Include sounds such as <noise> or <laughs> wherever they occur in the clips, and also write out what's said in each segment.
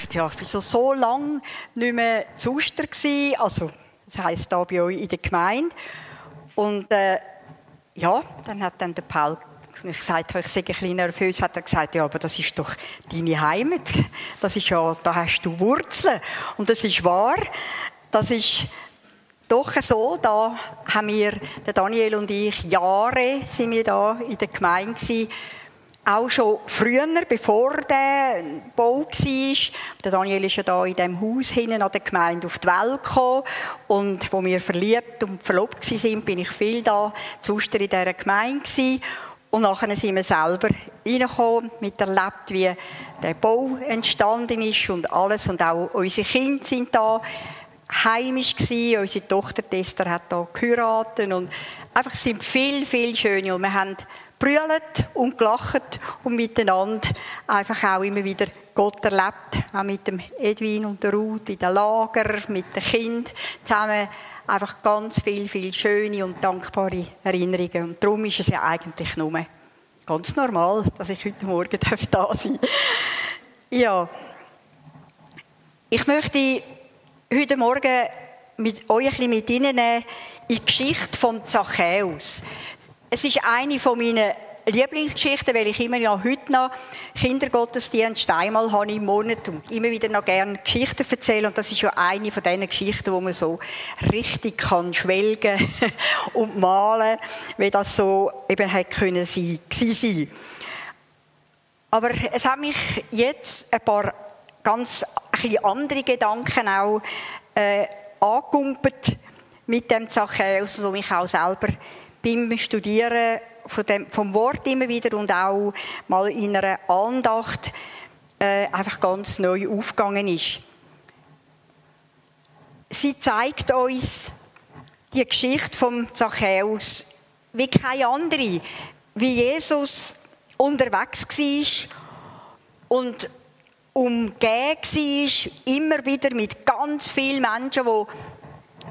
gedacht, ja, ich war so, so lange nicht mehr zu Oster gewesen, also, das heisst, da bei euch in der Gemeinde. Und, äh, ja, dann hat dann der Paul ich gesagt habe, ich sei ein bisschen nervös, hat er gesagt, ja, aber das ist doch deine Heimat. Das ist ja, da hast du Wurzeln. Und das ist wahr. Das ist doch so, da haben wir, der Daniel und ich, Jahre sind wir da in der Gemeinde gewesen. Auch schon früher, bevor der Bau war. Der Daniel ist ja da in dem Haus hinten an der Gemeinde auf die Welt gekommen. Und wo wir verliebt und verlobt waren, bin ich viel da zu in dieser Gemeinde gewesen. Und nachher sind wir selber reingekommen, miterlebt, wie der Bau entstanden ist und alles. Und auch unsere Kinder sind da heimisch gewesen. Unsere Tochter Esther hat da geheiratet und einfach sind viel, viel schöne. Und wir haben brüllt und gelacht und miteinander einfach auch immer wieder Gott erlebt. Auch mit dem Edwin und der Ruth in den Lager, mit den Kindern zusammen. Einfach ganz viel, viel schöne und dankbare Erinnerungen. Und darum ist es ja eigentlich nur ganz normal, dass ich heute Morgen <laughs> da sein darf. Ja. Ich möchte heute Morgen mit euch ein bisschen mit Ihnen in die Geschichte von Zachäus. Es ist eine von meinen Lieblingsgeschichten, weil ich immer ja heute noch Kindergottesdienst einmal habe im Monat und immer wieder noch gerne Geschichten erzähle. Und das ist ja eine von diesen Geschichten, wo man so richtig kann schwelgen <laughs> und malen, wie das so eben hätte können sein, sein. Aber es hat mich jetzt ein paar ganz ein andere Gedanken auch äh, angekumpelt mit dem Zachäus, wo mich auch selber beim Studieren von dem, vom Wort immer wieder und auch mal in einer Andacht äh, einfach ganz neu aufgegangen ist. Sie zeigt uns die Geschichte vom Zachäus wie keine andere, wie Jesus unterwegs war und umgeben war, immer wieder mit ganz vielen Menschen, die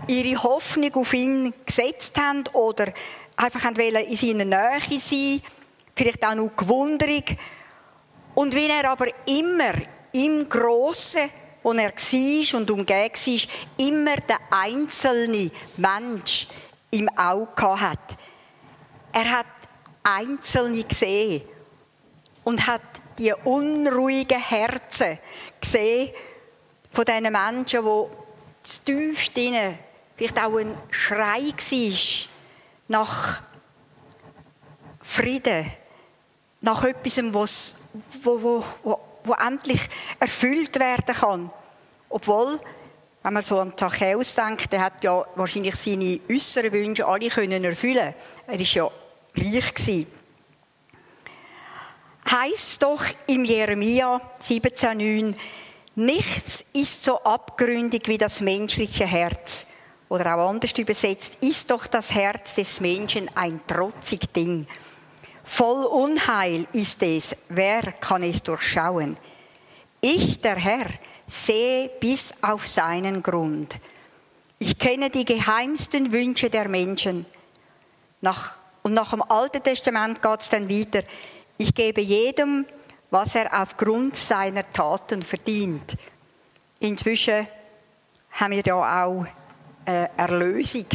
ihre Hoffnung auf ihn gesetzt haben oder einfach in seiner Nähe sein, vielleicht auch noch gewundrig. Und wie er aber immer im Grossen, wo er war und umgeben war, immer der einzelne Mensch im Auge hat. Er hat Einzelne gesehen und hat die unruhigen Herzen gesehen von diesen Menschen, die tiefst vielleicht auch ein Schrei war nach Frieden, nach etwas, was, wo, wo, wo, wo endlich erfüllt werden kann. Obwohl, wenn man so an Zachäus denkt, der hat ja wahrscheinlich seine äußeren Wünsche alle können erfüllen. Er ist ja reich gewesen. Heißt doch im Jeremia 17,9, nichts ist so abgründig wie das menschliche Herz oder auch anders übersetzt, ist doch das Herz des Menschen ein trotzig Ding. Voll Unheil ist es, wer kann es durchschauen? Ich, der Herr, sehe bis auf seinen Grund. Ich kenne die geheimsten Wünsche der Menschen. Nach, und nach dem Alten Testament geht es dann wieder. Ich gebe jedem, was er aufgrund seiner Taten verdient. Inzwischen haben wir ja auch äh, Erlösung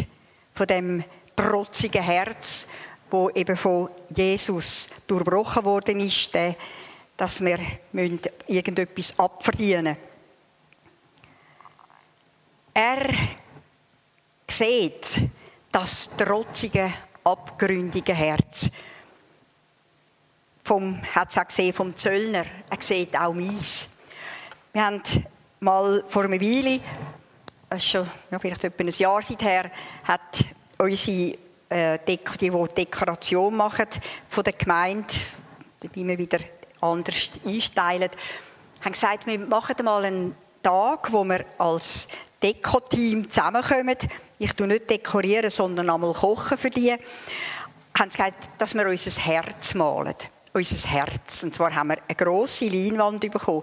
von dem trotzigen Herz, wo eben von Jesus durchbrochen worden ist, dass wir irgendetwas abverdienen Er sieht das trotzige, abgründige Herz. Vom, hat es auch gesehen vom Zöllner. Er sieht auch meins. Wir haben mal vor einer Weile das ist schon ja, vielleicht etwa ein Jahr seither, hat unsere äh, Dek die, die Dekoration machen von der Gemeinde, die wir wieder anders einsteilen, haben gesagt, wir machen mal einen Tag, wo wir als Deko-Team zusammenkommen. Ich tue nicht dekorieren, sondern einmal kochen für die. Haben sie gesagt, dass wir unser Herz malen. Unser Herz. Und zwar haben wir eine grosse Leinwand bekommen.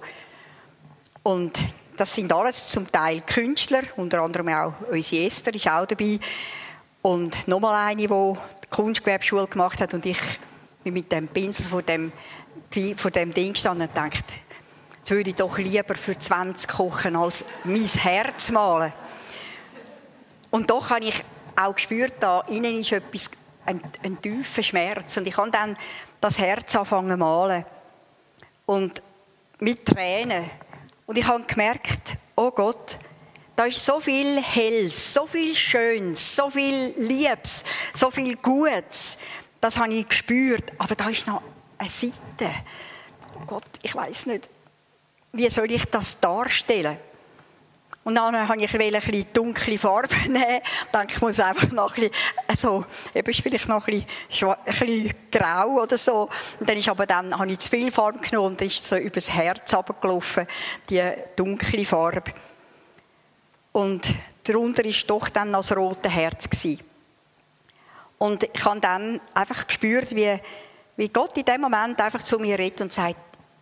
Und das sind alles zum Teil Künstler, unter anderem auch unsere Esther ist auch dabei. Und nochmal eine, die die Kunstgewerbeschule gemacht hat und ich bin mit dem Pinsel vor dem, vor dem Ding stand und dachte, jetzt würde ich doch lieber für 20 kochen, als mein Herz malen. Und doch habe ich auch gespürt, da innen ist etwas, ein, ein tiefer Schmerz. Und ich habe dann das Herz anfangen malen. Und mit Tränen. Und ich habe gemerkt, oh Gott, da ist so viel Helles, so viel Schönes, so viel Liebes, so viel Gutes. Das habe ich gespürt. Aber da ist noch eine Seite. Oh Gott, ich weiß nicht, wie soll ich das darstellen? Und dann habe ich ein bisschen dunkle Farbe <laughs> nehmen. Ich denke, ich muss einfach noch ein bisschen, also, vielleicht noch ein bisschen, ein bisschen grau oder so. Und dann ist aber dann, habe ich zu viel Farbe genommen und ist so übers Herz runtergelaufen, die dunkle Farbe. Und darunter ist doch dann noch das rote Herz gewesen. Und ich habe dann einfach gespürt, wie, wie Gott in dem Moment einfach zu mir redet und sagt,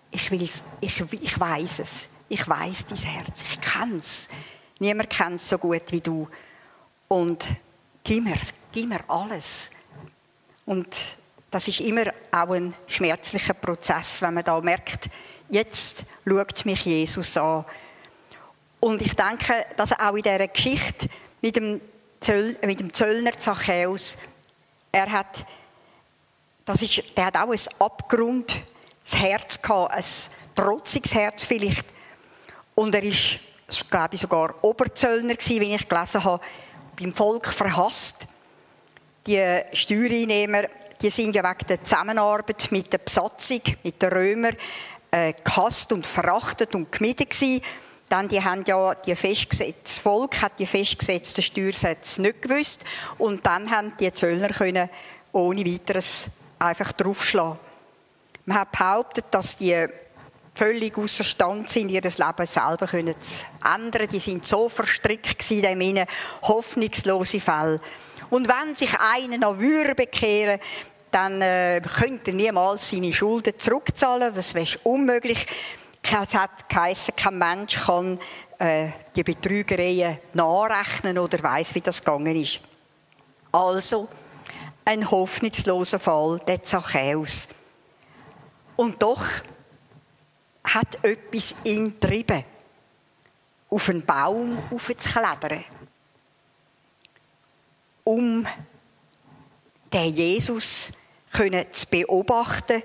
ich will's, ich, ich weiß es. Ich weiß dein Herz, ich kenne es. Niemand kennt es so gut wie du. Und gib mir, gib mir alles. Und das ist immer auch ein schmerzlicher Prozess, wenn man da merkt, jetzt schaut mich Jesus an. Und ich denke, dass auch in dieser Geschichte mit dem, Zöll, mit dem Zöllner Zachäus, er hat, das ist, der hat auch ein Abgrund, das Herz gehabt, ein trotziges Herz vielleicht. Und er ist, glaube ich, sogar Oberzöllner wie ich gelesen habe, beim Volk verhasst. Die Steuereinnehmer, die sind ja wegen der Zusammenarbeit mit der Besatzung, mit den Römern, äh, gehasst und verachtet und gemieden gewesen. Dann, die haben ja die festgesetzt, das Volk hat die festgesetzten Steuersätze nicht gewusst. Und dann haben die Zöllner können ohne weiteres einfach draufschlagen. Man hat behauptet, dass die völlig außerstand sind, ihr Leben selber zu ändern. Die sind so verstrickt in dem hoffnungslose Fälle. Und wenn sich einer noch würde bekehren, dann äh, könnte er niemals seine Schulden zurückzahlen. Das wäre unmöglich. Es hat geheißen, kein Mensch kann äh, die Betrügereien nachrechnen oder weiß, wie das gegangen ist. Also ein hoffnungsloser Fall, der Zachäus. Und doch hat etwas ihn getrieben, auf einen Baum aufzuklettern, um den Jesus zu beobachten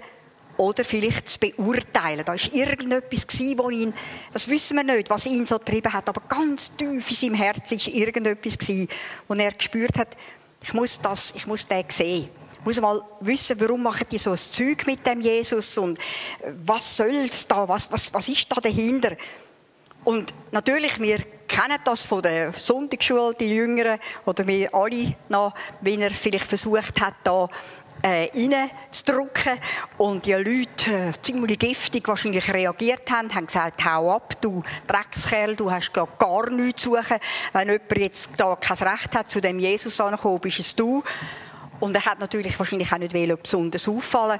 oder vielleicht zu beurteilen. Da war irgendetwas, wo ihn, das wissen wir nicht, was ihn so getrieben hat, aber ganz tief in seinem Herzen war irgendetwas, wo er gespürt hat, ich muss das, ich muss den sehen muss mal wissen, warum machen die so ein Zeug mit dem Jesus und was soll's da, was, was, was ist da dahinter? Und natürlich, wir kennen das von der Sonntagsschule, die Jüngeren, oder wir alle noch, wie er vielleicht versucht hat, da äh, reinzudrücken und die Leute äh, ziemlich giftig wahrscheinlich reagiert haben, haben gesagt, hau ab, du Dreckskerl, du hast gar, gar nichts zu suchen. Wenn jemand jetzt da kein Recht hat, zu dem Jesus anzukommen, bist es du. Und er hat natürlich wahrscheinlich auch nicht besonders auffallen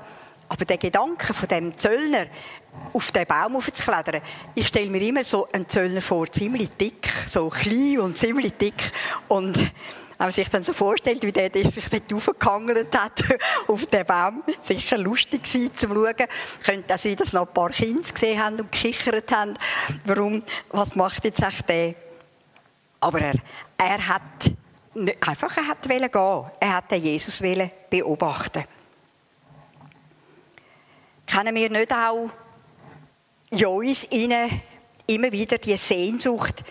aber der Gedanke von dem Zöllner, auf den Baum aufzuklettern, ich stelle mir immer so einen Zöllner vor, ziemlich dick, so klein und ziemlich dick. Und wenn man sich dann so vorstellt, wie der, der sich dort aufgehangelt hat, <laughs> auf den Baum, sicher lustig gewesen zum Schauen. Könnte auch sein, dass noch ein paar Kinder gesehen haben und gekichert haben. Warum, was macht jetzt echt der? Aber er, er hat einfach, er hat gehen. Er hat den Jesus beobachten. Kennen wir nicht auch in uns innen immer wieder die Sehnsucht?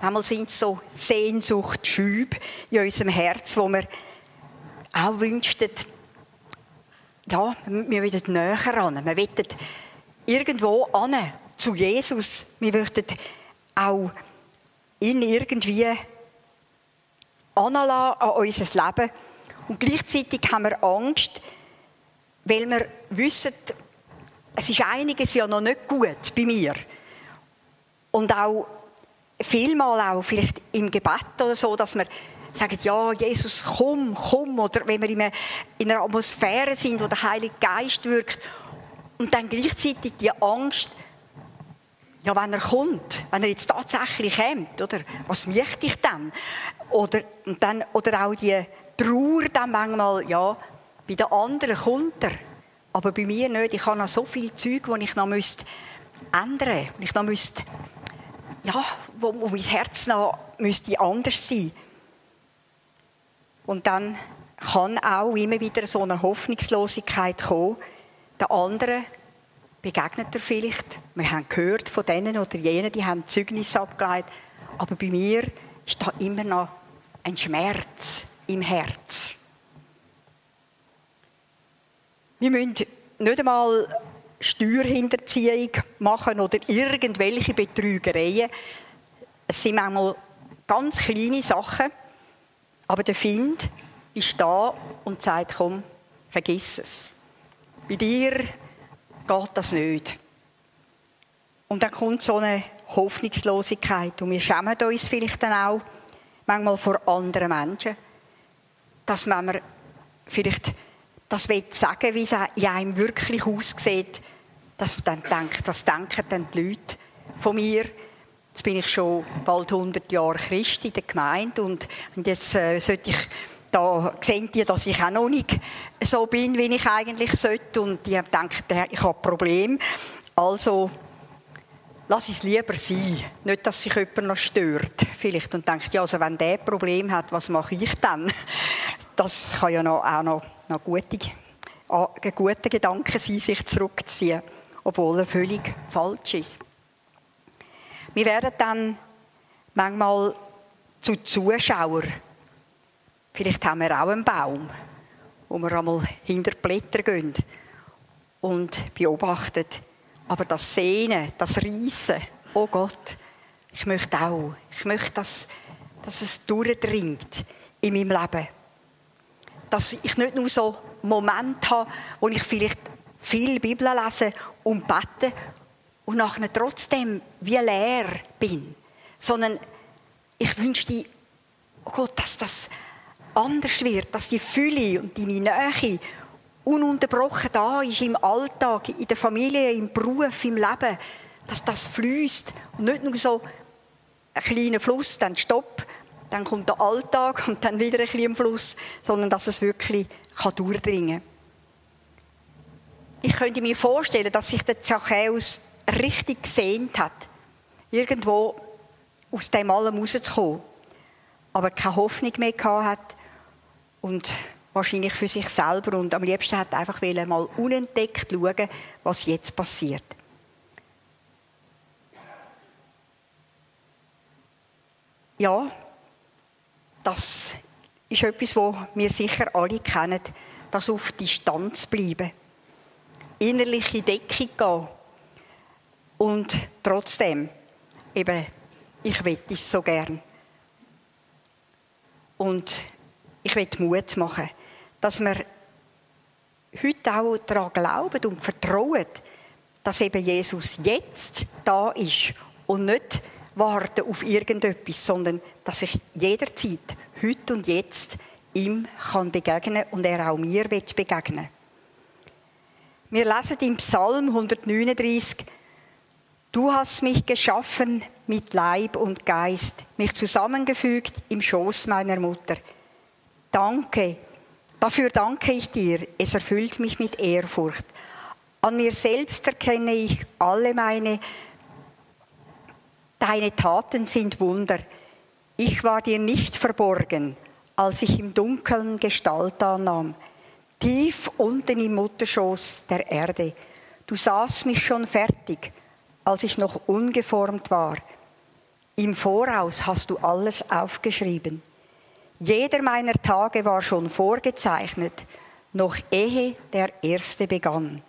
Manchmal sind es so Sehnsuchtschübe in unserem Herz, wo wir auch wünschten, ja, wir wollen näher ran. Wir wollen irgendwo an zu Jesus. Wir möchten auch ihn irgendwie anlassen an unser Leben. Und gleichzeitig haben wir Angst, weil wir wissen, es ist einiges ja noch nicht gut bei mir. Und auch vielmal auch vielleicht im Gebet oder so, dass wir sagen, ja, Jesus, komm, komm. Oder wenn wir in einer Atmosphäre sind, wo der Heilige Geist wirkt. Und dann gleichzeitig die Angst, ja, wenn er kommt, wenn er jetzt tatsächlich kommt, oder? Was möchte ich dann? Oder, und dann, oder auch die Trauer dann manchmal, ja, bei den anderen kommt er, aber bei mir nicht. Ich habe noch so viel Zeug, die ich noch müsste ändern. Und ich noch müsste, ja, wo, wo mein Herz noch müsste anders sein. Und dann kann auch immer wieder so eine Hoffnungslosigkeit kommen. Der andere begegnet er vielleicht. Wir haben gehört von denen oder jenen, die haben Zeugnis abgeleitet. Aber bei mir ist da immer noch ein Schmerz im Herz. Wir müssen nicht einmal Steuerhinterziehung machen oder irgendwelche Betrügereien. Es sind manchmal ganz kleine Sachen, aber der Find ist da und sagt, komm, vergiss es. Bei dir geht das nicht. Und dann kommt so eine Hoffnungslosigkeit und wir schämen uns vielleicht dann auch manchmal vor anderen Menschen, dass wenn man vielleicht das will sagen, wie es in einem wirklich aussieht, dass man dann denkt, was denken denn die Leute von mir? Jetzt bin ich schon bald 100 Jahre Christ in der Gemeinde und jetzt äh, sollte ich da sehen die, dass ich auch noch nicht so bin, wie ich eigentlich sollte und die denken, ich habe Problem. Also lass es lieber sein. Nicht, dass sich jemand noch stört. Vielleicht und denkt, ja, also wenn der Problem hat, was mache ich dann? Das kann ja noch, auch noch, noch gute, ein guter Gedanke sein, sich zurückzuziehen, obwohl er völlig falsch ist. Wir werden dann manchmal zu Zuschauern. Vielleicht haben wir auch einen Baum, wo wir einmal hinter die Blätter gehen und beobachten, aber das Sehnen, das Reissen, oh Gott, ich möchte auch, ich möchte, dass, dass es durchdringt in meinem Leben. Dass ich nicht nur so Momente habe, wo ich vielleicht viel Bibel lese und bete und nachher trotzdem wie leer bin, sondern ich wünschte, oh Gott, dass das anders wird, dass die Fülle und deine Nähe ununterbrochen da ist im Alltag, in der Familie, im Beruf, im Leben, dass das fließt und nicht nur so ein kleiner Fluss, dann Stopp, dann kommt der Alltag <laughs> und dann wieder ein kleiner Fluss, sondern dass es wirklich kann durchdringen. Ich könnte mir vorstellen, dass sich der Zachäus richtig gesehnt hat, irgendwo aus dem allem rauszukommen, aber keine Hoffnung mehr gehabt hat und wahrscheinlich für sich selber und am liebsten hat einfach mal unentdeckt schauen, was jetzt passiert. Ja, das ist etwas, wo wir sicher alle kennen, das auf Distanz bleiben, innerliche Deckung gehen und trotzdem eben, ich will es so gern. Und ich will Mut machen dass wir heute auch daran glauben und vertrauen, dass eben Jesus jetzt da ist und nicht warten auf irgendetwas, sondern dass ich jederzeit, heute und jetzt, ihm kann begegnen und er auch mir wird begegnen. Wir lesen im Psalm 139, Du hast mich geschaffen mit Leib und Geist, mich zusammengefügt im Schoß meiner Mutter. Danke, Dafür danke ich dir, es erfüllt mich mit Ehrfurcht. An mir selbst erkenne ich alle meine, deine Taten sind Wunder. Ich war dir nicht verborgen, als ich im Dunkeln Gestalt annahm, tief unten im Mutterschoß der Erde. Du sahst mich schon fertig, als ich noch ungeformt war. Im Voraus hast du alles aufgeschrieben. Jeder meiner Tage war schon vorgezeichnet, noch ehe der erste begann.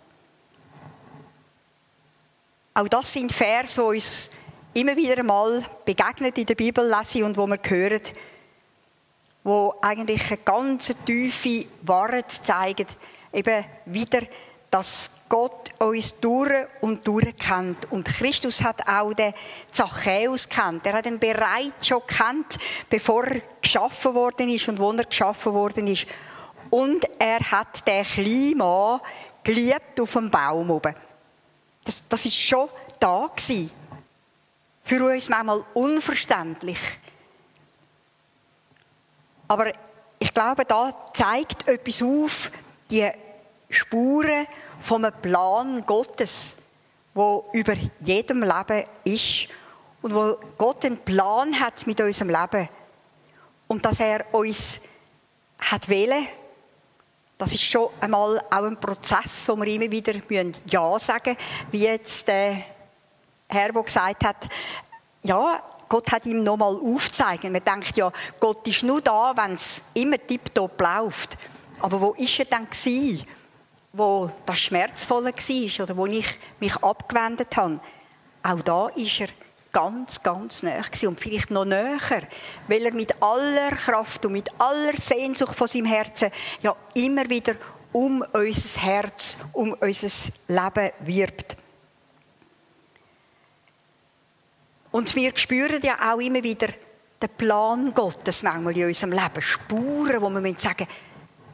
Auch das sind Vers, die uns immer wieder mal begegnet in der Bibel lesen und wo wir hören, wo eigentlich eine ganz tiefe Wahrheit zeigen, eben wieder dass Gott uns durch und durch kennt. Und Christus hat auch den Zachäus kennt. Er hat ihn bereits schon kennt, bevor er geschaffen worden ist und wo er geschaffen worden ist. Und er hat den Mann geliebt auf dem Baum oben. Das, das ist schon da gewesen. Für uns manchmal unverständlich. Aber ich glaube, da zeigt etwas auf, die Spuren vom Plan Gottes, wo über jedem Leben ist und wo Gott einen Plan hat mit unserem Leben und dass er uns hat wählen. Das ist schon einmal auch ein Prozess, wo wir immer wieder Ja sagen müssen, wie jetzt der Herr, der gesagt hat, ja, Gott hat ihm nochmal aufzeigen. Man denkt ja, Gott ist nur da, wenn es immer tiptop läuft. Aber wo ist er dann gewesen, wo das schmerzvolle war oder wo ich mich abgewendet habe? Auch da ist er ganz, ganz näher und vielleicht noch näher, weil er mit aller Kraft und mit aller Sehnsucht von seinem Herzen ja immer wieder um unser Herz, um unser Leben wirbt. Und wir spüren ja auch immer wieder den Plan Gottes manchmal in unserem Leben. Spuren, wo wir sagen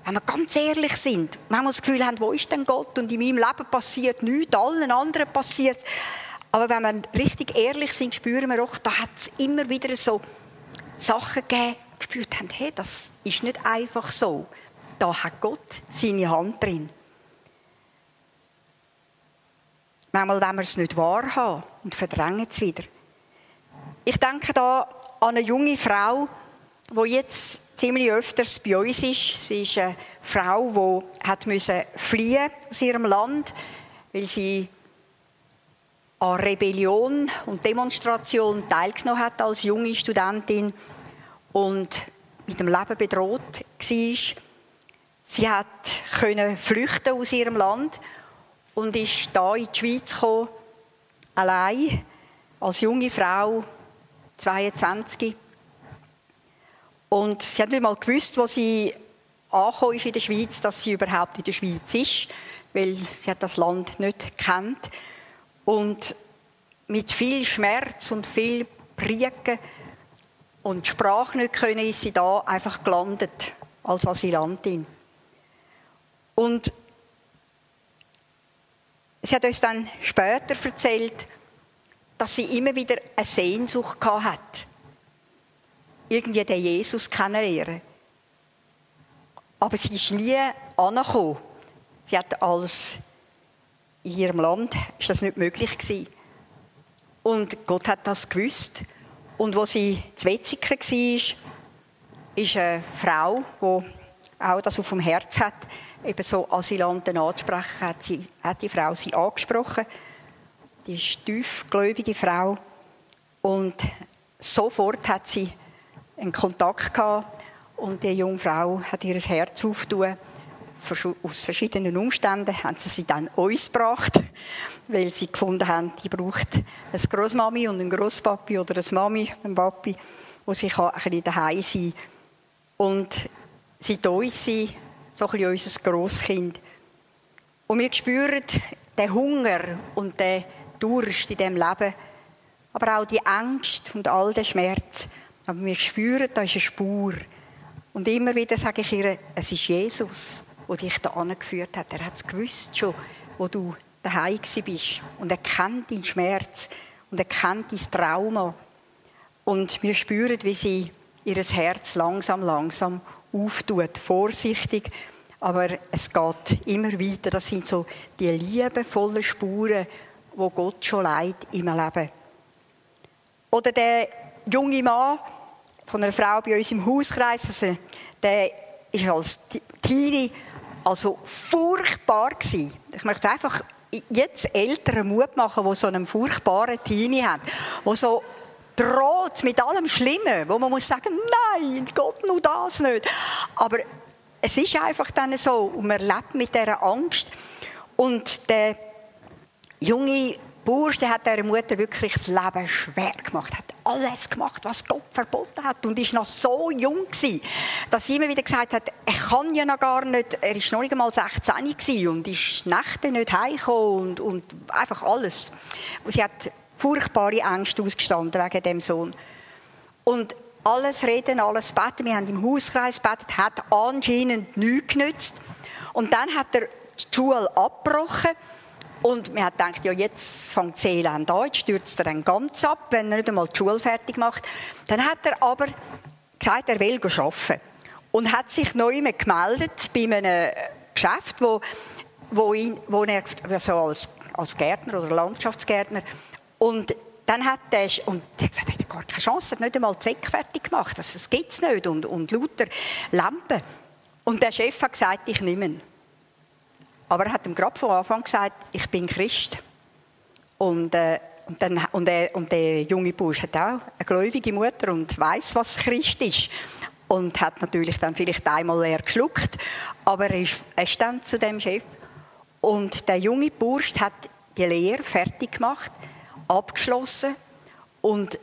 wenn wir ganz ehrlich sind, manchmal das Gefühl haben, wo ist denn Gott? Und in meinem Leben passiert nichts, allen anderen passiert Aber wenn wir richtig ehrlich sind, spüren wir auch, da hat es immer wieder so Sachen gegeben, gespürt haben, hey, das ist nicht einfach so. Da hat Gott seine Hand drin. Manchmal wollen wir es nicht wahrhaben und verdrängen es wieder. Ich denke da an eine junge Frau, die jetzt ziemlich öfters bei uns ist. Sie ist eine Frau, die hat fliehen aus ihrem Land, weil sie an Rebellion und Demonstration teilgenommen hat als junge Studentin und mit dem Leben bedroht war. Sie hat können flüchten aus ihrem Land und ist da in die Schweiz gekommen, allein als junge Frau 22. Und sie hat nicht mal gewusst, wo sie angekommen in der Schweiz, dass sie überhaupt in der Schweiz ist, weil sie hat das Land nicht kennt. Und mit viel Schmerz und viel Prieken und Sprache nicht können, ist sie da einfach gelandet als Asylantin. Und sie hat uns dann später erzählt, dass sie immer wieder eine Sehnsucht hat, irgendwie den Jesus kennenlernen. Aber sie ist nie angekommen. Sie hat als in ihrem Land ist das nicht möglich gewesen. Und Gott hat das gewusst. Und wo sie zu Wetzigen war, ist eine Frau, die auch das auf dem Herz hat, eben so Asylanten anzusprechen, hat, sie, hat die Frau sie angesprochen die ist tiefgläubige Frau. Und sofort hat sie einen Kontakt gehabt und die junge Frau hat ihr Herz aufgetan. Aus verschiedenen Umständen haben sie sie dann uns gebracht, <laughs> weil sie gefunden haben, die braucht eine Großmami und einen Großpapi oder eine Mami, einen Papi, wo sie ein bisschen daheim sein kann. Und sie uns sie so ein bisschen unser Grosskind. Und wir spüren den Hunger und den Durst in diesem Leben, aber auch die Angst und all den Schmerz. Aber wir spüren, da ist eine Spur. Und immer wieder sage ich ihr, es ist Jesus, der dich da angeführt hat. Er hat es gewusst schon, wo du daheim bist. Und er kennt deinen Schmerz und er kennt dein Trauma. Und wir spüren, wie sie ihr Herz langsam, langsam auftut, vorsichtig. Aber es geht immer weiter. Das sind so die liebevollen Spuren, wo Gott schon leidet im Leben. Oder der junge Mann von einer Frau bei uns im Hauskreis, also der ist als Teenie also furchtbar gewesen. Ich möchte einfach jetzt Eltern Mut machen, die so einen furchtbaren Teenie haben, wo so droht mit allem Schlimmen, wo man muss sagen, nein, Gott, nur das nicht. Aber es ist einfach dann so und man lebt mit dieser Angst. Und der junge Bursch, der hat der Mutter wirklich das Leben schwer gemacht, hat alles gemacht, was Gott verboten hat und ist noch so jung gewesen, dass sie immer wieder gesagt hat, er kann ja noch gar nicht, er ist noch nicht einmal 16 gewesen und ist Nächte nicht heimgekommen und, und einfach alles. Und sie hat furchtbare Ängste ausgestanden wegen dem Sohn. Und alles reden, alles beten, wir haben im Hauskreis betet, hat anscheinend nichts genützt. Und dann hat er die Schule abgebrochen und man hat gedacht, ja, jetzt fängt das Elend an, jetzt stürzt er dann ganz ab, wenn er nicht einmal die Schule fertig macht. Dann hat er aber gesagt, er will arbeiten. Und hat sich neu gemeldet bei einem Geschäft, wo, wo, ihn, wo er so als als Gärtner oder Landschaftsgärtner. Und dann hat er, und er gesagt, er hat gar keine Chance, er hat nicht einmal die Säcke fertig gemacht. Das, das gibt es nicht. Und, und lauter Lampen. Und der Chef hat gesagt, ich nehme ihn. Aber er hat ihm gerade von Anfang gesagt, ich bin Christ. Und, äh, und, dann, und, er, und der junge Bursch hat auch eine gläubige Mutter und weiß, was Christ ist. Und hat natürlich dann vielleicht einmal leer geschluckt. Aber er ist, er ist dann zu dem Chef. Und der junge Bursch hat die Lehre fertig gemacht, abgeschlossen. Und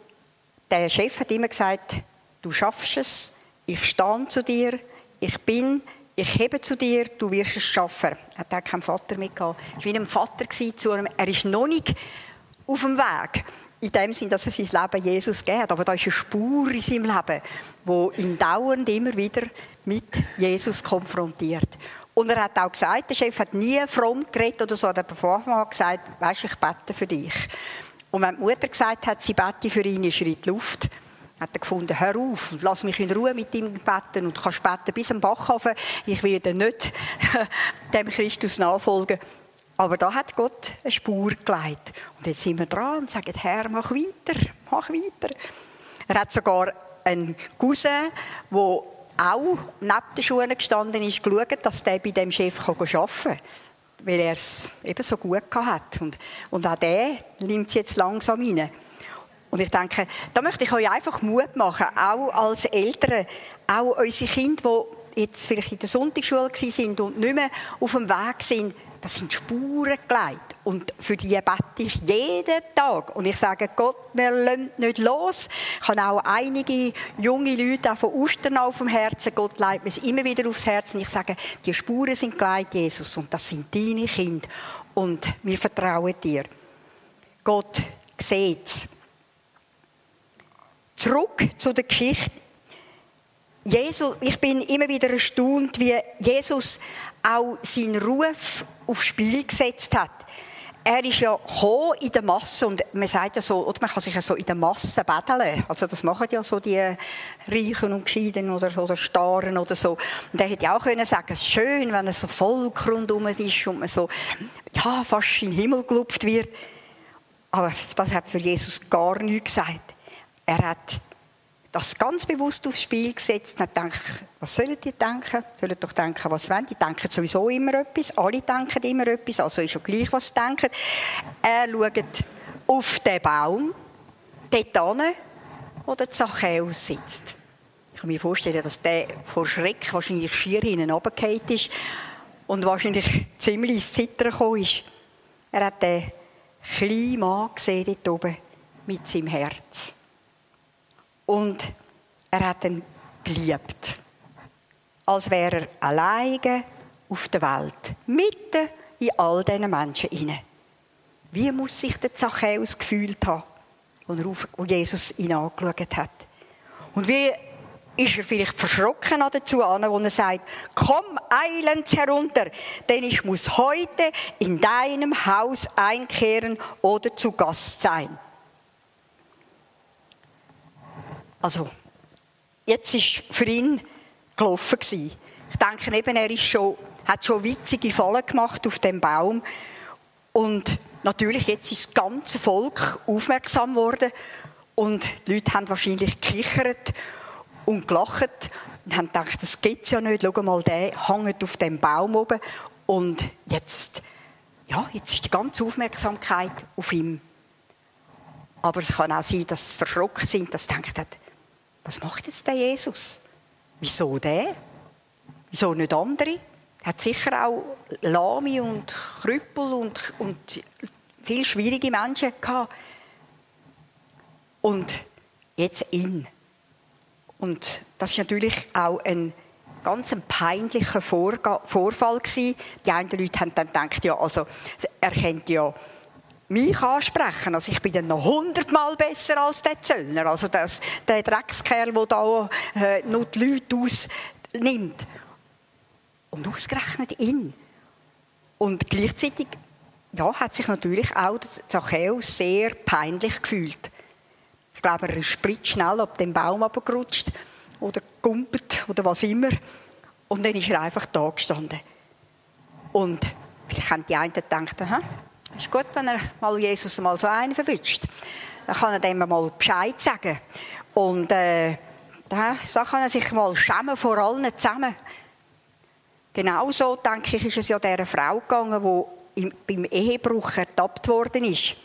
der Chef hat immer gesagt, du schaffst es, ich stehe zu dir, ich bin, ich hebe zu dir, du wirst es schaffen. Er hat keinen Vater mitgehabt. Er war wie ein Vater zu einem, er ist noch nicht auf dem Weg. In dem Sinn, dass er sein Leben Jesus geht. Aber da ist eine Spur in seinem Leben, wo ihn dauernd immer wieder mit Jesus konfrontiert. Und er hat auch gesagt, der Chef hat nie fromm geredet oder so, er hat von Anfang an gesagt, weisst, ich bete für dich. Und wenn die Mutter gesagt hat, sie bete für ihn, ist er in die Luft hat er gefunden, hör auf und lass mich in Ruhe mit ihm beten und kannst beten bis am Bachhafen. Ich werde nicht <laughs> dem Christus nachfolgen. Aber da hat Gott eine Spur gelegt. Und jetzt sind wir dran und sagen, Herr, mach weiter, mach weiter. Er hat sogar einen Cousin, der auch neben den Schuhen gestanden ist, geschaut, dass der bei dem Chef arbeiten kann weil er es eben so gut hat. Und, und auch der nimmt es jetzt langsam rein. Und ich denke, da möchte ich euch einfach Mut machen, auch als Eltern, auch unsere Kinder, die jetzt vielleicht in der Sonntagsschule sind und nicht mehr auf dem Weg sind, das sind Spuren gelegt. Und für die bete ich jeden Tag. Und ich sage, Gott, wir lassen nicht los. Ich habe auch einige junge Leute auch von Ostern auf dem Herzen. Gott leitet mir es immer wieder aufs Herz. Und ich sage, die Spuren sind gelegt, Jesus. Und das sind deine Kinder. Und wir vertrauen dir. Gott sieht. Zurück zu der Geschichte. Jesus, ich bin immer wieder erstaunt, wie Jesus auch seinen Ruf aufs Spiel gesetzt hat. Er ist ja in der Masse und man sagt ja so, oder man kann sich ja so in der Masse betteln. Also das machen ja so die Reichen und Gescheiden oder, oder Starren oder so. Und er hätte ja auch können sagen, es ist schön, wenn es so Volk rundum ist und man so, ja, fast in den Himmel gelupft wird. Aber das hat für Jesus gar nichts gesagt. Er hat das ganz bewusst aufs Spiel gesetzt und hat gedacht, was sollen die denken? Sollen doch denken, was wollen. Die denken sowieso immer etwas. Alle denken immer etwas, also ist schon gleich, was sie denken. Er schaut auf den Baum, dort hin, wo der Zachäus sitzt. Ich kann mir vorstellen, dass der vor Schreck wahrscheinlich schier hinten runtergefallen ist und wahrscheinlich ziemlich ins Zittern gekommen ist. Er hat den kleinen Mann gesehen dort oben mit seinem Herz. Und er hat ihn geliebt. Als wäre er alleine auf der Welt. Mitten in all diesen Menschen inne. Wie muss sich der Zachäus gefühlt haben, wo Jesus ihn angeschaut hat? Und wie ist er vielleicht verschrocken dazu an, wo er sagt, komm eilends herunter, denn ich muss heute in deinem Haus einkehren oder zu Gast sein. Also, jetzt ist für ihn gelaufen. Ich denke eben, er ist schon, hat schon witzige Fallen gemacht auf dem Baum. Und natürlich, jetzt ist das ganze Volk aufmerksam geworden. Und die Leute haben wahrscheinlich gekichert und gelacht und haben gedacht, das geht's ja nicht. Schau mal, der hängt auf dem Baum oben. Und jetzt, ja, jetzt ist die ganze Aufmerksamkeit auf ihm. Aber es kann auch sein, dass sie verschrocken sind, dass sie denken, was macht jetzt der Jesus? Wieso der? Wieso nicht andere? Er hat sicher auch Lahme und Krüppel und, und viel schwierige Menschen gehabt. Und jetzt ihn. Und das ist natürlich auch ein ganz ein peinlicher Vorfall gewesen. Die einen Leute haben dann gedacht, ja, also er kennt ja mich ansprechen. Also ich bin dann noch hundertmal besser als der Zöllner. Also das, der Dreckskerl, der da äh, nur die Leute ausnimmt. Und ausgerechnet ihn. Und gleichzeitig ja, hat sich natürlich auch Zachäus sehr peinlich gefühlt. Ich glaube, er ist schnell ab dem Baum abgerutscht oder gumpelt oder was immer. Und dann ist er einfach da gestanden. Und vielleicht haben die einen gedacht, aha, Es ist gut, wenn er mal Jesus mal so einen verwünscht. Dann kann er dem mal Bescheid sagen. Und äh, da kann er sich mal schämen vor allen zusammen. Genauso, denke ich, ist es ja dieser Frau gegangen, die beim Ehebruch ertappt worden ist.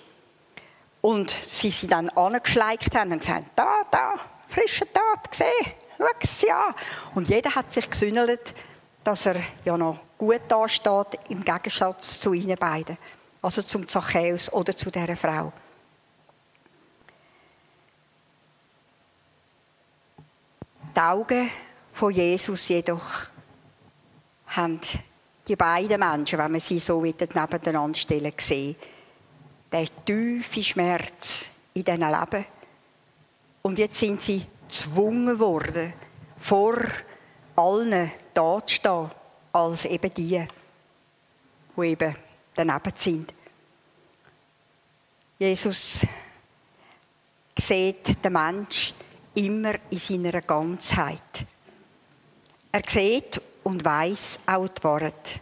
Und sie sie dann angeschleicht haben und gesagt, da, da, frische Tat, gesehen, schau ja. Und jeder hat sich gesündelt, dass er ja noch gut dasteht, im Gegensatz zu ihnen beiden. Also zum Zachäus oder zu dieser Frau. Die Augen von Jesus jedoch haben die beiden Menschen, wenn man sie so nebeneinander stellen, gesehen, der tiefe Schmerz in diesen Leben. Und jetzt sind sie gezwungen worden, vor allen da zu stehen, als eben die, die eben daneben sind. Jesus sieht den Mensch immer in seiner Ganzheit. Er sieht und weiß auch die Wahrheit.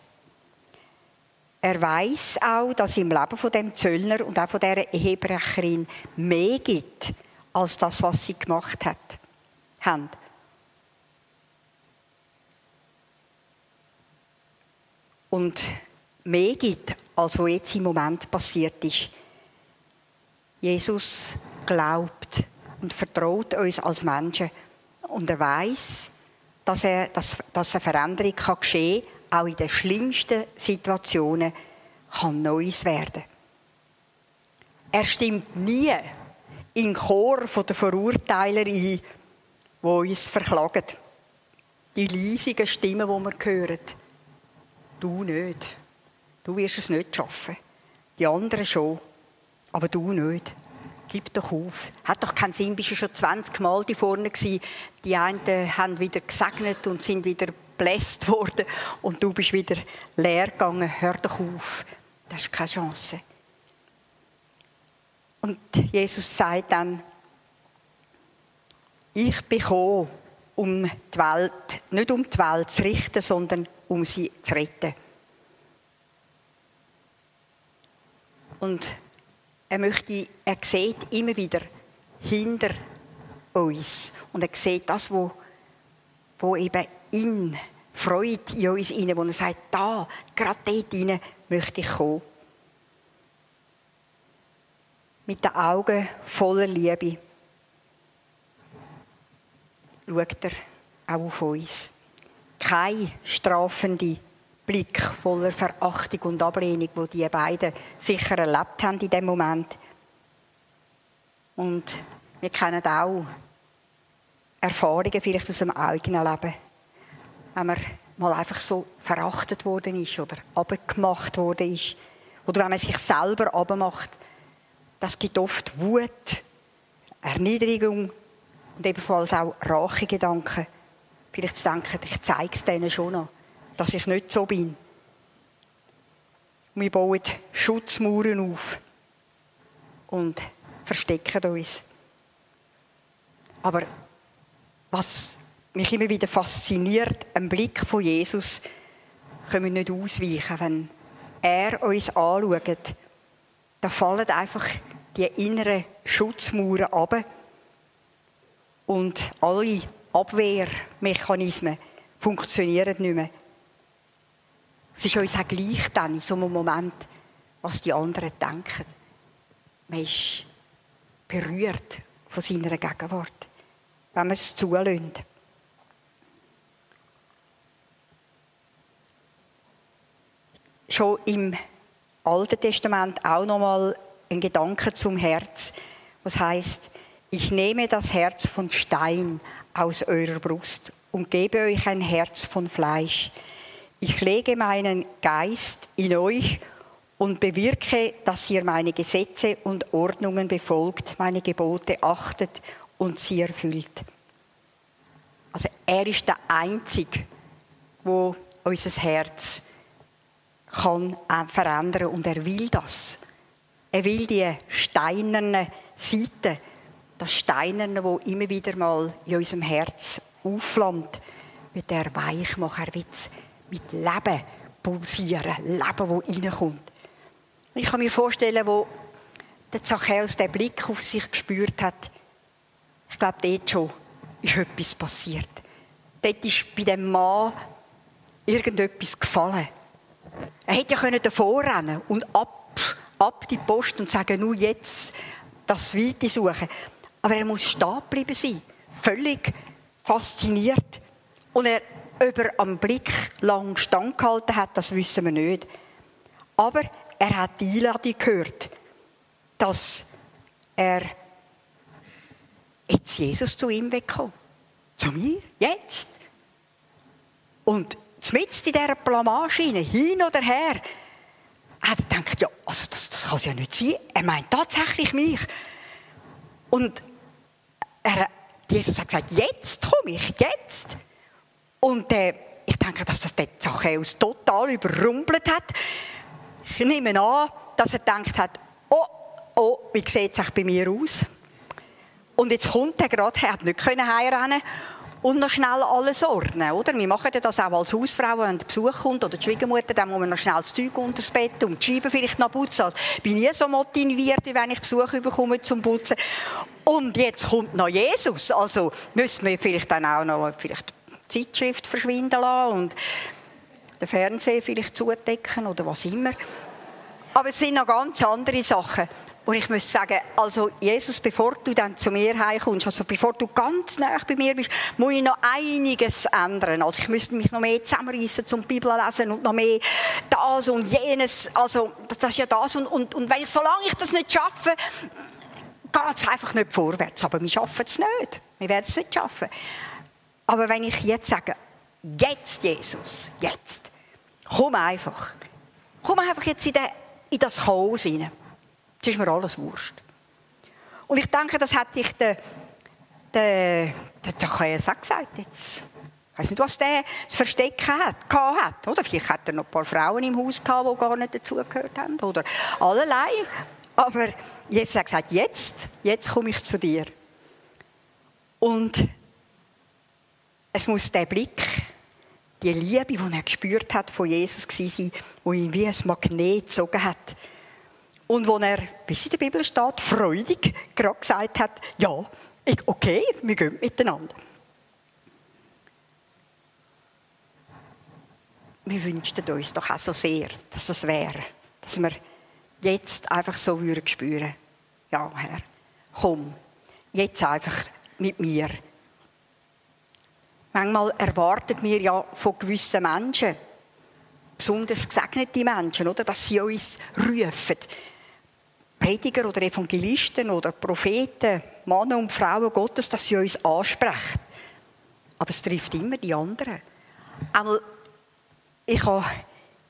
Er weiß auch, dass im Leben von dem Zöllner und auch von der Ehebrecherin mehr gibt als das, was sie gemacht hat, haben. Und mehr gibt, als was jetzt im Moment passiert ist. Jesus glaubt und vertraut uns als Menschen. Und er weiß, dass, er, dass, dass eine Veränderung kann geschehen kann, auch in den schlimmsten Situationen kann Neues werden. Er stimmt nie in den Chor der Verurteiler ein, die uns verklagen. Die leisigen Stimmen, die wir hören. Du nicht. Du wirst es nicht schaffen. Die anderen schon, aber du nicht. Gib doch auf. Hat doch keinen Sinn, bist du schon 20 Mal die vorne gewesen. Die einen haben wieder gesegnet und sind wieder bläst <laughs> worden und du bist wieder leer gegangen. Hör doch auf. Das ist keine Chance. Und Jesus sagt dann, ich bin gekommen, um die Welt, nicht um die Welt zu richten, sondern um sie zu retten. Und er möchte, er sieht immer wieder hinter uns. Und er sieht das, wo, wo eben in Freude in uns rein, wo er sagt, da, gerade dort rein möchte ich kommen. Mit den Augen voller Liebe schaut er auch auf uns. Kein strafende Blick voller Verachtung und Ablehnung, wo die beiden sicher erlebt haben in dem Moment. Und wir kennen auch Erfahrungen vielleicht aus dem eigenen Leben, wenn man mal einfach so verachtet worden ist oder abgemacht worden ist oder wenn man sich selber abmacht. Das gibt oft Wut, Erniedrigung und ebenfalls auch Rachegedanken. Vielleicht zu denken, ich zeige es denen schon noch dass ich nicht so bin. Wir bauen Schutzmauern auf und verstecken uns. Aber was mich immer wieder fasziniert, ein Blick von Jesus, können wir nicht ausweichen. Wenn er uns anschaut, da fallen einfach die inneren Schutzmauern ab und alle Abwehrmechanismen funktionieren nicht mehr. Es ist uns auch gleich dann in so einem Moment, was die anderen denken. Man ist berührt von seiner Gegenwart, wenn man es zulässt. Schon im Alten Testament auch nochmal ein Gedanke zum Herz, was heißt: Ich nehme das Herz von Stein aus eurer Brust und gebe euch ein Herz von Fleisch ich lege meinen Geist in euch und bewirke, dass ihr meine Gesetze und Ordnungen befolgt, meine Gebote achtet und sie erfüllt. Also er ist der Einzige, wo unser Herz kann verändern und er will das. Er will die steinerne Seite, das Steinerne, wo immer wieder mal in unserem Herz aufflammt, wird er weich machen. Er will mit Leben pulsieren, Leben, das reinkommt. Ich kann mir vorstellen, wo der Zachäus den Blick auf sich gespürt hat, ich glaube, dort schon ist etwas passiert. Dort ist bei dem Mann irgendetwas gefallen. Er hätte ja können davor rennen und ab, ab die Post und sagen, nur jetzt das Weite suchen. Aber er muss stehen bleiben sein. Völlig fasziniert. Und er, ob er am Blick lang standgehalten hat, das wissen wir nicht. Aber er hat die Einladung gehört, dass er jetzt Jesus zu ihm wegkommt. Zu mir? Jetzt? Und mitten in dieser Blamage hin oder her, hat er gedacht, ja, also das, das kann es ja nicht sein. Er meint tatsächlich mich. Und er, Jesus hat gesagt, jetzt komme ich, jetzt. Und äh, ich denke, dass das der Zachäus total überrumpelt hat. Ich nehme an, dass er gedacht hat, oh, oh, wie sieht es bei mir aus? Und jetzt kommt er gerade, er hat nicht heimrennen und noch schnell alles ordnen, oder? Wir machen das auch als Hausfrau, wenn Besuch kommt oder die Schwiegermutter, dann muss man noch schnell das Zeug unter das Bett und die Scheiben vielleicht noch putzen. Also, ich bin nie so motiviert, wenn ich Besuch bekomme zum Putzen. Und jetzt kommt noch Jesus, also müssen wir vielleicht dann auch noch vielleicht Zeitschrift verschwinden lassen und den Fernseher vielleicht zudecken oder was immer. Aber es sind noch ganz andere Sachen. Und ich muss sagen, also Jesus, bevor du dann zu mir heimkommst, also bevor du ganz nah bei mir bist, muss ich noch einiges ändern. Also ich müsste mich noch mehr zusammenreißen zum Bibel lesen und noch mehr das und jenes. Also das ist ja das. Und, und, und wenn ich, solange ich das nicht schaffe, geht es einfach nicht vorwärts. Aber wir schaffen es nicht. Wir werden es nicht schaffen. Aber wenn ich jetzt sage, jetzt Jesus, jetzt, komm einfach. Komm einfach jetzt in, den, in das Chaos hinein. Jetzt ist mir alles wurscht. Und ich denke, das hätte ich der, der, der Käse auch gesagt. Jetzt, ich weiß nicht, was der zu verstecken hat, hat. Oder vielleicht hat er noch ein paar Frauen im Haus gehabt, die gar nicht dazugehört haben. Oder allerlei. Aber Jesus hat gesagt, jetzt, jetzt komme ich zu dir. Und es muss der Blick, die Liebe, die er gespürt hat von Jesus gewesen sein, die ihn wie ein Magnet gezogen hat. Und wo er, wie es in der Bibel steht, freudig gerade gesagt hat, ja, okay, wir gehen miteinander. Wir wünschten uns doch auch so sehr, dass das wäre. Dass wir jetzt einfach so würden spüren. Ja, Herr, komm, jetzt einfach mit mir. Manchmal erwartet wir ja von gewissen Menschen, besonders gesegnete Menschen, oder, dass sie uns rufen. Prediger oder Evangelisten oder Propheten, Männer und Frauen Gottes, dass sie uns ansprechen. Aber es trifft immer die anderen. Einmal, ich habe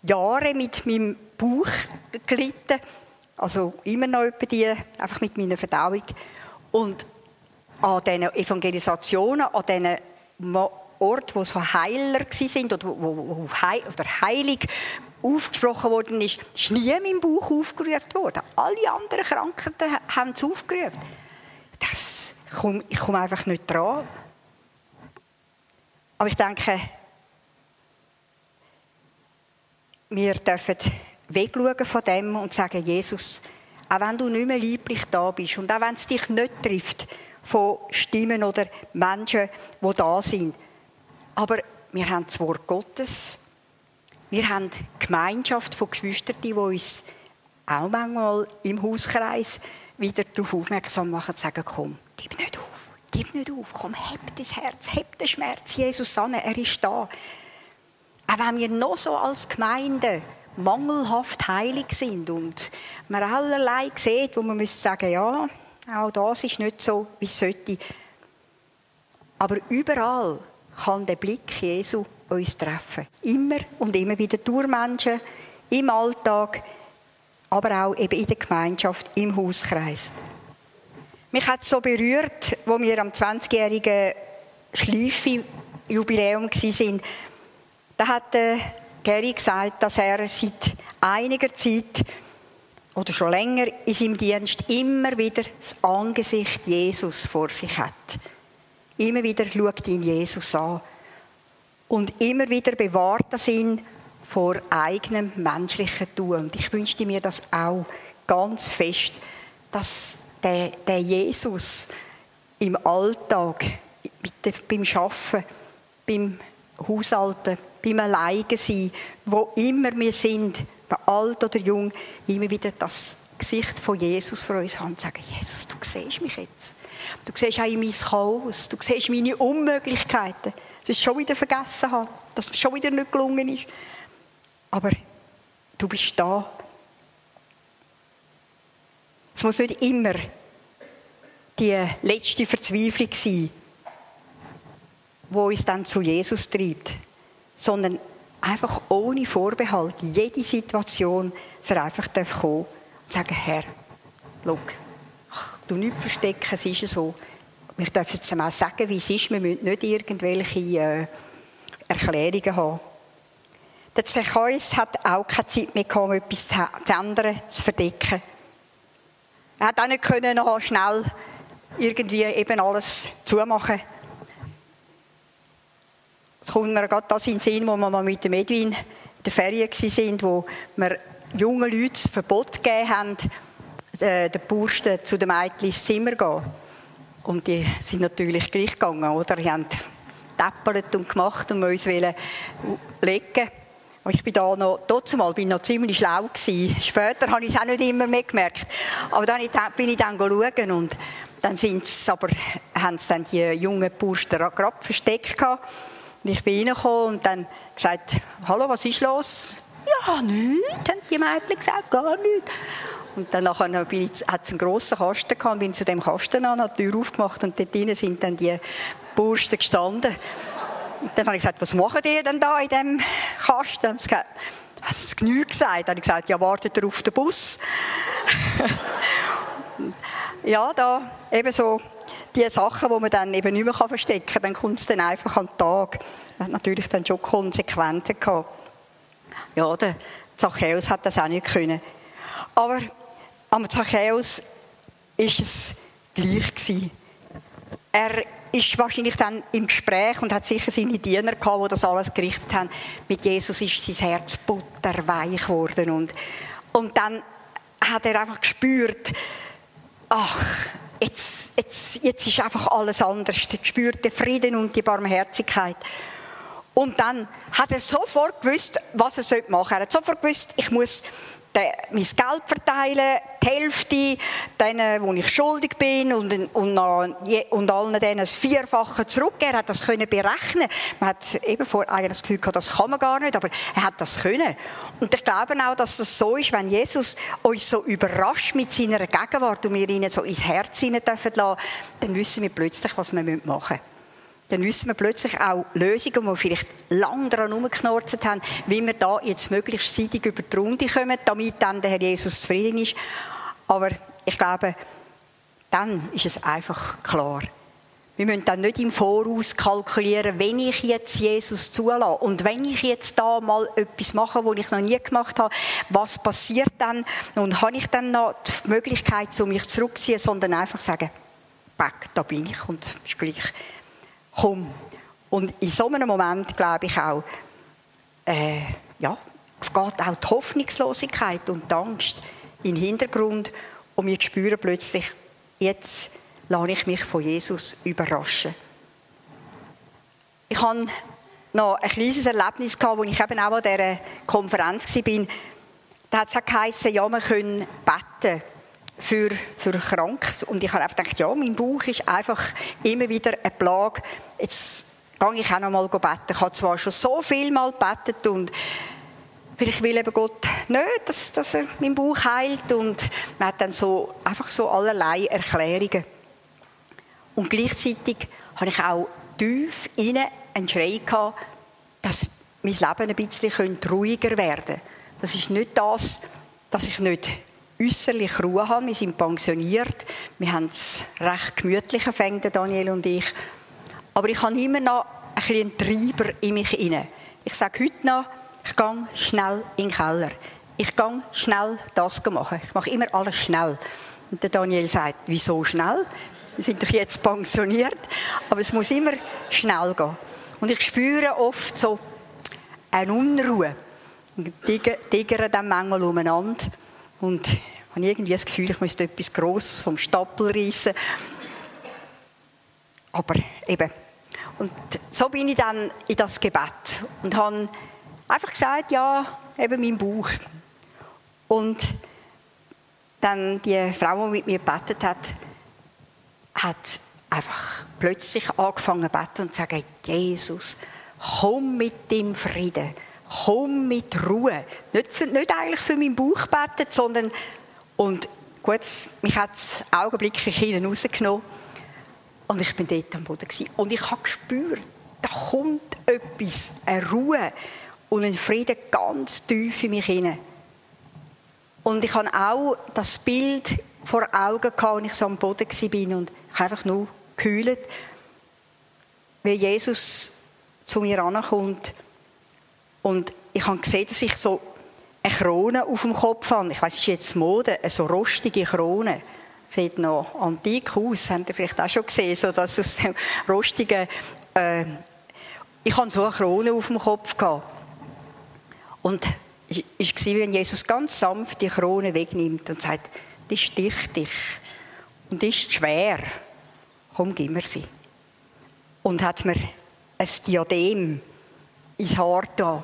Jahre mit meinem Bauch gelitten, also immer noch über die, einfach mit meiner Verdauung. Und an diesen Evangelisationen, an diesen Orten, wo so Heiler waren oder wo, heil, oder heilig aufgesprochen worden ist, ist nie in meinem Bauch aufgerufen worden. Alle anderen Krankheiten haben es aufgerufen. Das, ich komme einfach nicht dran. Aber ich denke, wir dürfen wegschauen von dem und sagen, Jesus, auch wenn du nicht mehr lieblich da bist und auch wenn es dich nicht trifft von Stimmen oder Menschen, die da sind, aber wir haben das Wort Gottes, wir haben Gemeinschaft von Geschwistern, die uns auch manchmal im Hauskreis wieder darauf aufmerksam machen und sagen, komm, gib nicht auf, gib nicht auf, komm, heb dein Herz, heb den Schmerz, Jesus an, er ist da. Auch wenn wir noch so als Gemeinde mangelhaft heilig sind und man allerlei sieht, wo man sagen, ja, auch das ist nicht so, wie es sollte. Aber überall kann der Blick Jesu uns treffen. Immer und immer wieder durch Menschen, im Alltag, aber auch eben in der Gemeinschaft, im Hauskreis. Mich hat es so berührt, wo wir am 20-jährigen Schleife-Jubiläum waren. Da hat äh, Gary gesagt, dass er seit einiger Zeit oder schon länger in seinem Dienst immer wieder das Angesicht Jesus vor sich hat. Immer wieder schaut ihn Jesus an. Und immer wieder bewahrt er ihn vor eigenem menschlichen Tun. Und ich wünschte mir das auch ganz fest, dass der, der Jesus im Alltag, beim Arbeiten, beim Haushalten, beim Alleinsein, wo immer wir sind, bei alt oder jung, immer wieder das Gesicht von Jesus vor uns haben und sagen, Jesus, du siehst mich jetzt. Du siehst auch in mein Chaos, du siehst meine Unmöglichkeiten, dass ich schon wieder vergessen habe, dass es schon wieder nicht gelungen ist. Aber du bist da. Es muss nicht immer die letzte Verzweiflung sein, wo uns dann zu Jesus treibt, sondern einfach ohne Vorbehalt, jede Situation, dass er einfach kommen darf und sagen, Herr, schau, du nicht verstecken, es ist so. Wir dürfen jetzt mal sagen, wie es ist, wir müssen nicht irgendwelche äh, Erklärungen haben. Der Zechäus hat auch keine Zeit mehr gehabt, um etwas zu ändern, zu verdecken. Er hat auch nicht können noch schnell irgendwie eben alles zumachen. Es kommt mir gerade das in den Sinn, wo wir mal mit dem Edwin in der Ferien waren, wo wir jungen Leuten das Verbot gegeben haben, äh, den Bursten zu den Mädchen ins Zimmer zu gehen. Und die sind natürlich gleich gegangen, oder? Die haben tappert und gemacht und uns legen ich bin da noch, mal, bin noch ziemlich schlau gewesen. Später habe ich es auch nicht immer mehr gemerkt. Aber dann bin ich dann schauen und dann sind's aber, haben sie dann die jungen Burschen gerade versteckt gehabt. Und ich bin reingekommen und dann gesagt, hallo, was ist los? Ja, nichts, haben die Mädchen gesagt, gar nichts. Und dann hat es einen grossen Kasten gehabt, bin zu dem Kasten an, habe die Tür aufgemacht und dort drinnen sind dann die Burschen gestanden. Und dann habe ich gesagt, was machen die denn da in diesem Kasten? Und sie gesagt, hast du genug gesagt? Dann habe ich gesagt, ja, wartet ihr auf den Bus? <laughs> ja, da eben so die Sachen, die man dann eben nicht mehr verstecken kann, dann kommt es dann einfach an den Tag. Das hat natürlich dann schon Konsequenzen gehabt. Ja, der Zachäus hat das auch nicht können. Aber am Zachäus ist es gleich gewesen. Er ist wahrscheinlich dann im Gespräch und hat sicher seine Diener gehabt, die das alles gerichtet haben. Mit Jesus ist sein Herz butterweich geworden und, und dann hat er einfach gespürt, ach, jetzt, jetzt, jetzt ist einfach alles anders. Er spürt den Frieden und die Barmherzigkeit. Und dann hat er sofort gewusst, was er machen sollte. Er hat sofort gewusst, ich muss mein Geld verteilen, die Hälfte denen, wo ich schuldig bin und, und, und allen denen das Vierfache zurückgeben. Er hat das können berechnen. Man hat eben vor das Gefühl gehabt, das kann man gar nicht, aber er hat das können. Und ich glaube auch, dass das so ist, wenn Jesus uns so überrascht mit seiner Gegenwart und wir ihn so ins Herz hinein dürfen lassen, dann wissen wir plötzlich, was wir machen müssen dann wissen wir plötzlich auch Lösungen, die wir vielleicht lange daran herumgeknorzt haben, wie wir da jetzt möglichst seitig über die Runde kommen, damit dann der Herr Jesus zufrieden ist. Aber ich glaube, dann ist es einfach klar. Wir müssen dann nicht im Voraus kalkulieren, wenn ich jetzt Jesus zulasse und wenn ich jetzt da mal etwas mache, was ich noch nie gemacht habe, was passiert dann? Und habe ich dann noch die Möglichkeit, mich zurückzuziehen, sondern einfach sagen, back, da bin ich und ist gleich komm. Und in so einem Moment glaube ich auch, äh, ja, geht auch die Hoffnungslosigkeit und die Angst in den Hintergrund und wir spüren plötzlich, jetzt lasse ich mich von Jesus überraschen. Ich hatte noch ein kleines Erlebnis, als ich eben auch an dieser Konferenz war. Da hat es geheißen, ja, wir können beten für, für krank. Und ich habe einfach gedacht, ja, mein Bauch ist einfach immer wieder eine Plage. Jetzt gehe ich auch noch mal beten. Ich habe zwar schon so viel mal gebetet und vielleicht will eben Gott nicht, dass, dass er meinen Bauch heilt. Und man hat dann so, einfach so allerlei Erklärungen. Und gleichzeitig habe ich auch tief innen einen Schrei gehabt, dass mein Leben ein bisschen ruhiger werden könnte. Das ist nicht das, dass ich nicht äußerlich Ruhe haben. Wir sind pensioniert. Wir haben es recht gemütlich fängt Daniel und ich. Aber ich habe immer noch ein bisschen Treiber in mich hinein. Ich sage heute noch, ich gehe schnell in den Keller. Ich gehe schnell das machen. Ich mache immer alles schnell. Und Daniel sagt, wieso schnell? Wir sind doch jetzt pensioniert. Aber es muss immer schnell gehen. Und ich spüre oft so eine Unruhe. und tigern dann manchmal umeinander. Und ich habe irgendwie das Gefühl, ich müsste etwas Grosses vom Stapel reissen. Aber eben. Und so bin ich dann in das Gebet und habe einfach gesagt, ja, eben mein Bauch. Und dann die Frau, die mit mir gebetet hat, hat einfach plötzlich angefangen zu beten und zu sagen, Jesus, komm mit dem Frieden, komm mit Ruhe. Nicht, für, nicht eigentlich für meinen Bauch beten, sondern, und gut, mich hat es augenblicklich hinten rausgenommen und ich bin dort am Boden gewesen. und ich habe gespürt, da kommt etwas, eine Ruhe und ein Frieden ganz tief in mich hinein. Und ich habe auch das Bild vor Augen gehabt, als ich so am Boden war und ich einfach nur geheult, wie Jesus zu mir ankommt. Und ich habe gesehen, dass ich so eine Krone auf dem Kopf habe. Ich weiß, es ist jetzt Mode, eine so rostige Krone. Sieht noch antik aus, habt ihr vielleicht auch schon gesehen, so dass aus dem rostigen... Äh, ich hatte so eine Krone auf dem Kopf. Gehabt. Und es war, wenn Jesus ganz sanft die Krone wegnimmt und sagt, die sticht dich und ist schwer. Komm, gib mir sie. Und hat mir ein Diadem ins Haar da,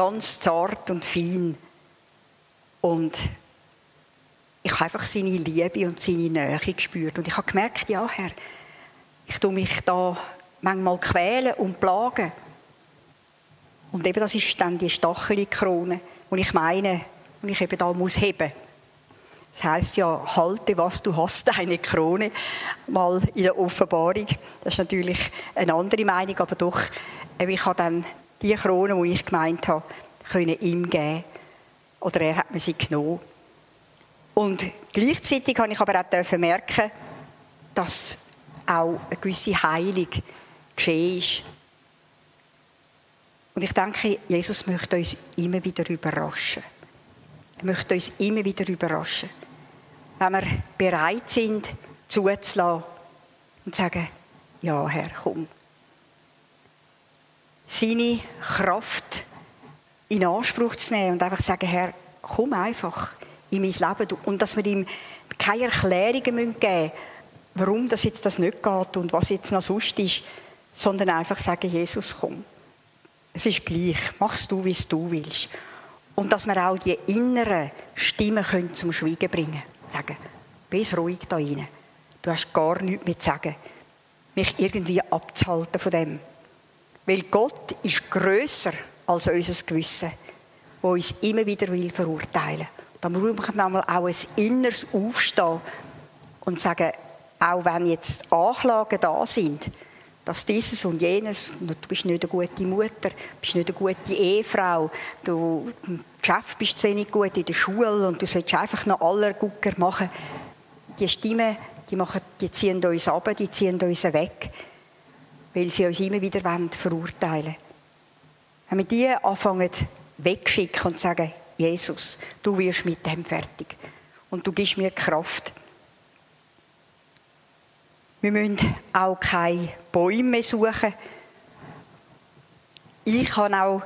ganz zart und fein. Und ich habe einfach seine Liebe und seine Nähe gespürt. Und ich habe gemerkt, ja, Herr, ich tue mich da manchmal quälen und plagen. Und eben das ist dann die Stacheli-Krone, die ich meine, die ich eben da muss heben. Das heißt ja, halte, was du hast, deine Krone. Mal in der Offenbarung. Das ist natürlich eine andere Meinung, aber doch, ich habe dann die Krone, die ich gemeint habe, können ihm geben. Oder er hat mir sie genommen. Und gleichzeitig habe ich aber auch merken, dass auch eine gewisse Heilung geschehen ist. Und ich denke, Jesus möchte uns immer wieder überraschen. Er möchte uns immer wieder überraschen. Wenn wir bereit sind, zuzulassen und zu sagen, ja, Herr, komm. Seine Kraft in Anspruch zu nehmen und einfach sagen, Herr, komm einfach in mein Leben. Und dass wir ihm keine Erklärungen geben müssen, warum das jetzt das nicht geht und was jetzt noch sonst ist, sondern einfach sagen, Jesus, komm. Es ist gleich. Machst du, wie du willst. Und dass wir auch die inneren Stimmen können zum Schweigen bringen können. Sagen, bist ruhig da rein. Du hast gar nichts mehr zu sagen. Mich irgendwie abzuhalten von dem. Weil Gott ist grösser als unser Gewissen, wo uns immer wieder will verurteilen. Da muss man manchmal auch ein inneres Aufstehen und sagen, auch wenn jetzt Anklagen da sind, dass dieses und jenes, du bist nicht eine gute Mutter, du bist nicht eine gute Ehefrau, du im Geschäft bist zu wenig gut in der Schule und du solltest einfach noch aller Gucker machen. Die Stimmen, die, machen, die ziehen uns ab, die ziehen uns weg, weil sie uns immer wieder verurteilen wollen. Wenn wir die anfangen wegschicken und sagen, Jesus, du wirst mit dem fertig und du gibst mir Kraft, wir müssen auch keine Bäume mehr suchen. Ich habe auch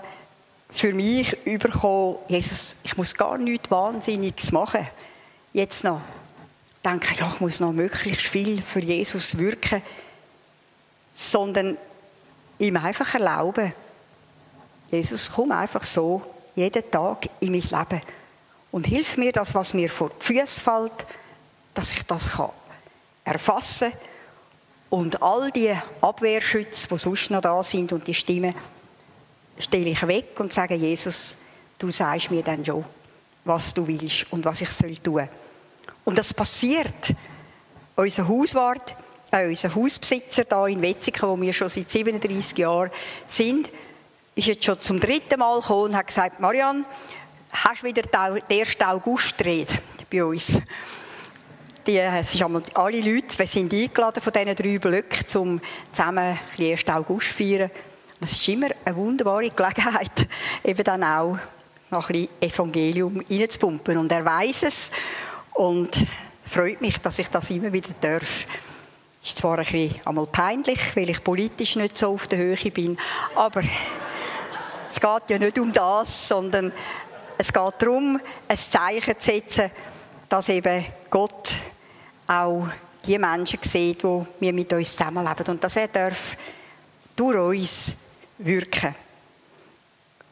für mich bekommen, Jesus, ich muss gar nichts Wahnsinniges machen. Jetzt noch. Ich denke, ja, ich muss noch möglichst viel für Jesus wirken. Sondern ihm einfach erlauben, Jesus, komm einfach so jeden Tag in mein Leben und hilf mir, das, was mir vor die Füße fällt, dass ich das erfassen kann und all die Abwehrschütze, die sonst noch da sind und die Stimmen, stelle ich weg und sage, Jesus, du sagst mir dann schon, was du willst und was ich soll tun. Und das passiert. Unser Hauswart, äh, unser Hausbesitzer da in Wetzikon, wo wir schon seit 37 Jahren sind, ist jetzt schon zum dritten Mal gekommen und hat gesagt, Marianne, hast du wieder den 1. August Rede bei uns? Die, es sind alle Leute, wir sind eingeladen von diesen drei Blöcken, um zusammen den 1. August zu feiern. Das ist immer eine wunderbare Gelegenheit, <laughs> eben dann auch noch ein bisschen Evangelium reinzupumpen. Und er weiß es und freut mich, dass ich das immer wieder darf. Ist zwar ein bisschen einmal peinlich, weil ich politisch nicht so auf der Höhe bin, aber Es geht ja nicht um das, sondern es geht darum, ein Zeichen zu setzen, dass eben Gott auch die Menschen sieht, die wir mit uns zusammenleben. Und dass er darf durch uns wirken.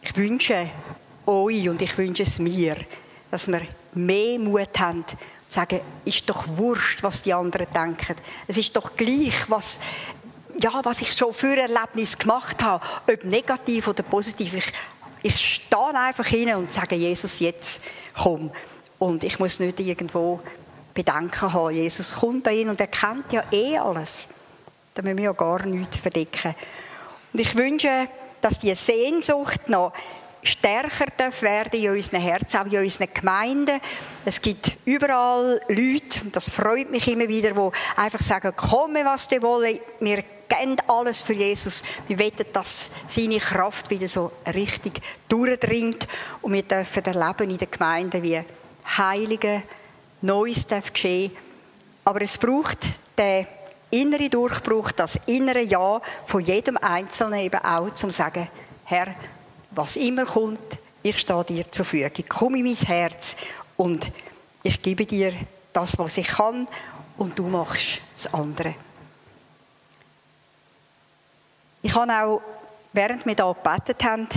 Ich wünsche euch und ich wünsche es mir, dass wir mehr Mut haben, sagen, ist doch wurscht, was die anderen denken. Es ist doch gleich, was, ja, was ich schon für Erlebnis gemacht habe, ob negativ oder positiv. Ich, ich stehe einfach hin und sage, Jesus, jetzt komm. Und ich muss nicht irgendwo Bedenken haben. Jesus kommt dahin und er kennt ja eh alles. Da müssen wir ja gar nichts verdecken. Und ich wünsche, dass die Sehnsucht noch stärker werden in unseren Herzen, auch in unseren Gemeinden. Es gibt überall Leute, und das freut mich immer wieder, die einfach sagen, komme was du wollen, wir geben alles für Jesus. Wir wollen, dass seine Kraft wieder so richtig durchdringt und wir dürfen erleben in der Gemeinde, wie Heilige Neues darf geschehen. Aber es braucht den innere Durchbruch, das innere Ja von jedem Einzelnen eben auch, zum zu sagen, Herr, was immer kommt, ich stehe dir zur Verfügung. Komm in mein Herz und ich gebe dir das, was ich kann und du machst das andere. Ich habe auch, während wir hier gebetet haben,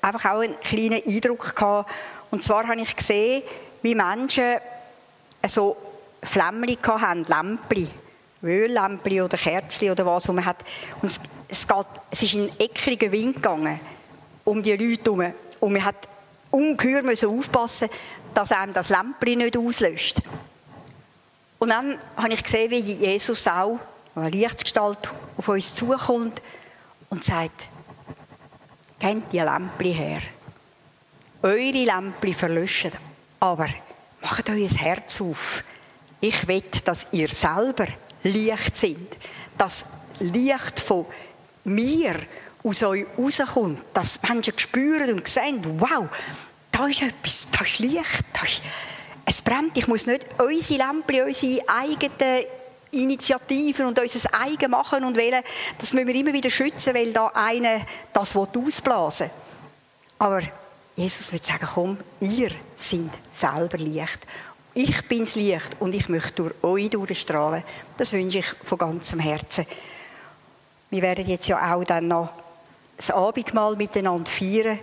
einfach auch einen kleinen Eindruck gehabt. Und zwar habe ich gesehen, wie Menschen so Flämmchen haben, Lämpchen, Öllämpchen oder Kerzchen oder was, und man hat, und es, es, geht, es ist in eckligen Wind gegangen, um die Leute herum, und man hat ungeheuer aufpassen, dass einem das Lämpchen nicht auslöscht. Und dann habe ich gesehen, wie Jesus auch, eine Lichtgestalt, auf uns zukommt und sagt, kennt die Lämpchen her. Eure Lämpchen verlöschen, aber macht euer Herz auf ich will, dass ihr selber Licht sind. Das Licht von mir aus euch rauskommt. Dass Menschen spüren und sehen, wow, da ist etwas, da ist Licht, da ist, es brennt. Ich muss nicht unsere Lampe, unsere eigenen Initiativen und unser eigen machen und wählen. Das müssen wir immer wieder schützen, weil da einer das ausblasen will. Aber Jesus wird sagen, komm, ihr seid selber Licht. Ich bin das Licht und ich möchte durch euch durchstrahlen. Das wünsche ich von ganzem Herzen. Wir werden jetzt ja auch dann noch das Abendmahl miteinander feiern.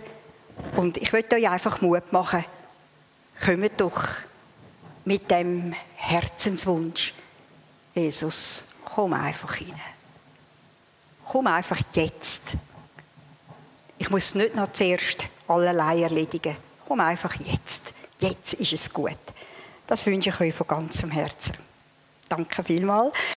Und ich möchte euch einfach Mut machen. Kommt doch mit dem Herzenswunsch. Jesus, komm einfach rein. Komm einfach jetzt. Ich muss nicht noch zuerst allerlei erledigen. Komm einfach jetzt. Jetzt ist es gut. Das wünsche ich euch von ganzem Herzen. Danke vielmals.